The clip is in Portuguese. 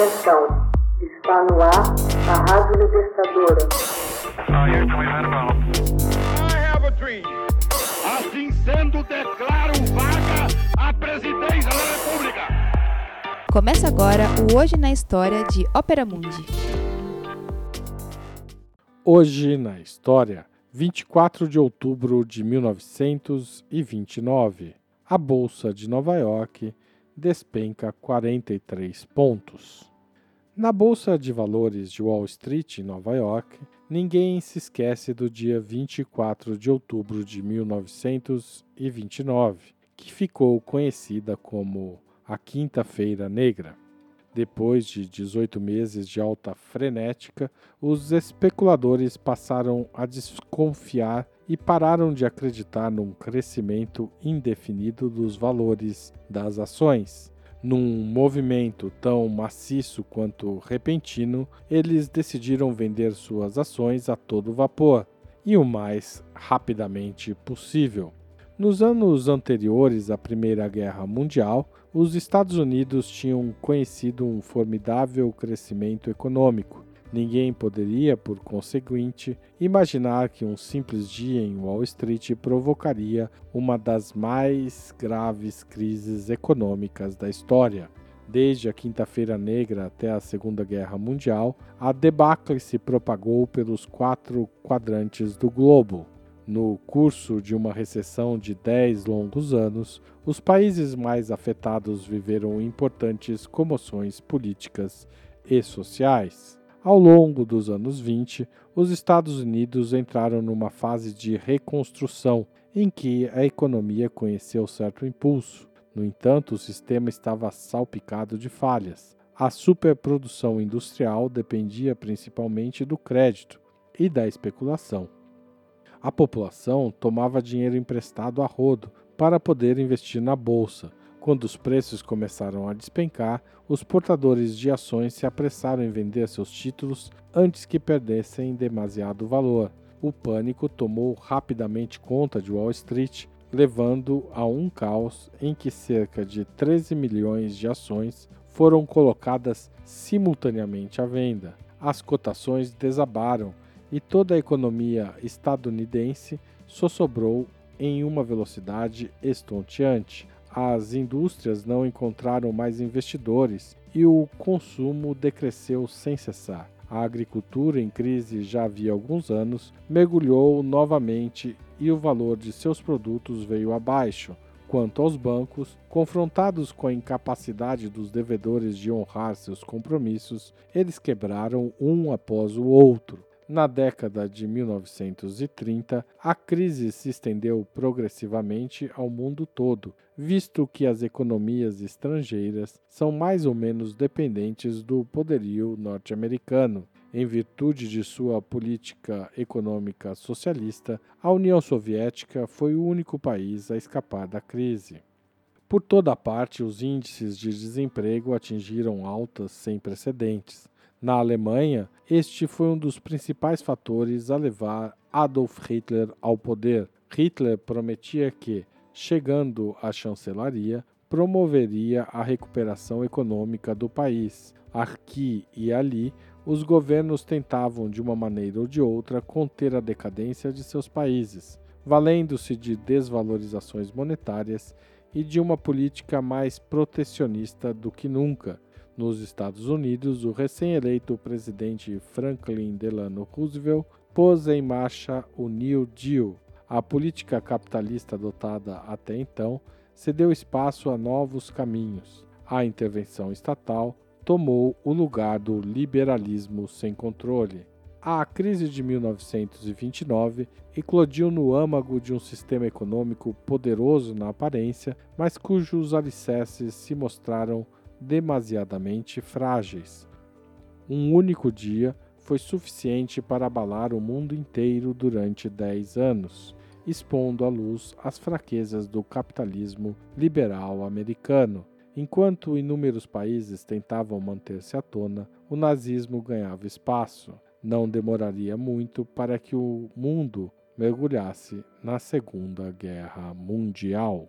Atenção, está no ar a Rádio Libertadora. Assim sendo, declaro vaga a presidência da República. Começa agora o Hoje na História de Ópera Mundi. Hoje na História, 24 de outubro de 1929, a Bolsa de Nova York despenca 43 pontos. Na Bolsa de Valores de Wall Street, em Nova York, ninguém se esquece do dia 24 de outubro de 1929, que ficou conhecida como a Quinta-feira Negra. Depois de 18 meses de alta frenética, os especuladores passaram a desconfiar e pararam de acreditar num crescimento indefinido dos valores das ações. Num movimento tão maciço quanto repentino, eles decidiram vender suas ações a todo vapor e o mais rapidamente possível. Nos anos anteriores à Primeira Guerra Mundial, os Estados Unidos tinham conhecido um formidável crescimento econômico. Ninguém poderia, por conseguinte, imaginar que um simples dia em Wall Street provocaria uma das mais graves crises econômicas da história. Desde a Quinta-feira Negra até a Segunda Guerra Mundial, a debacle se propagou pelos quatro quadrantes do globo. No curso de uma recessão de dez longos anos, os países mais afetados viveram importantes comoções políticas e sociais. Ao longo dos anos 20, os Estados Unidos entraram numa fase de reconstrução em que a economia conheceu certo impulso. No entanto, o sistema estava salpicado de falhas. A superprodução industrial dependia principalmente do crédito e da especulação. A população tomava dinheiro emprestado a rodo para poder investir na bolsa. Quando os preços começaram a despencar, os portadores de ações se apressaram em vender seus títulos antes que perdessem demasiado valor. O pânico tomou rapidamente conta de Wall Street, levando a um caos em que cerca de 13 milhões de ações foram colocadas simultaneamente à venda. As cotações desabaram e toda a economia estadunidense só sobrou em uma velocidade estonteante. As indústrias não encontraram mais investidores e o consumo decresceu sem cessar. A agricultura, em crise já havia alguns anos, mergulhou novamente e o valor de seus produtos veio abaixo. Quanto aos bancos, confrontados com a incapacidade dos devedores de honrar seus compromissos, eles quebraram um após o outro. Na década de 1930, a crise se estendeu progressivamente ao mundo todo, visto que as economias estrangeiras são mais ou menos dependentes do poderio norte-americano. Em virtude de sua política econômica socialista, a União Soviética foi o único país a escapar da crise. Por toda parte, os índices de desemprego atingiram altas sem precedentes. Na Alemanha, este foi um dos principais fatores a levar Adolf Hitler ao poder. Hitler prometia que, chegando à chancelaria, promoveria a recuperação econômica do país. Aqui e ali, os governos tentavam, de uma maneira ou de outra, conter a decadência de seus países, valendo-se de desvalorizações monetárias e de uma política mais protecionista do que nunca nos Estados Unidos, o recém-eleito presidente Franklin Delano Roosevelt pôs em marcha o New Deal. A política capitalista adotada até então cedeu espaço a novos caminhos. A intervenção estatal tomou o lugar do liberalismo sem controle. A crise de 1929 eclodiu no âmago de um sistema econômico poderoso na aparência, mas cujos alicerces se mostraram demasiadamente frágeis. Um único dia foi suficiente para abalar o mundo inteiro durante dez anos, expondo à luz as fraquezas do capitalismo liberal americano. Enquanto inúmeros países tentavam manter-se à tona, o nazismo ganhava espaço. Não demoraria muito para que o mundo mergulhasse na Segunda Guerra Mundial.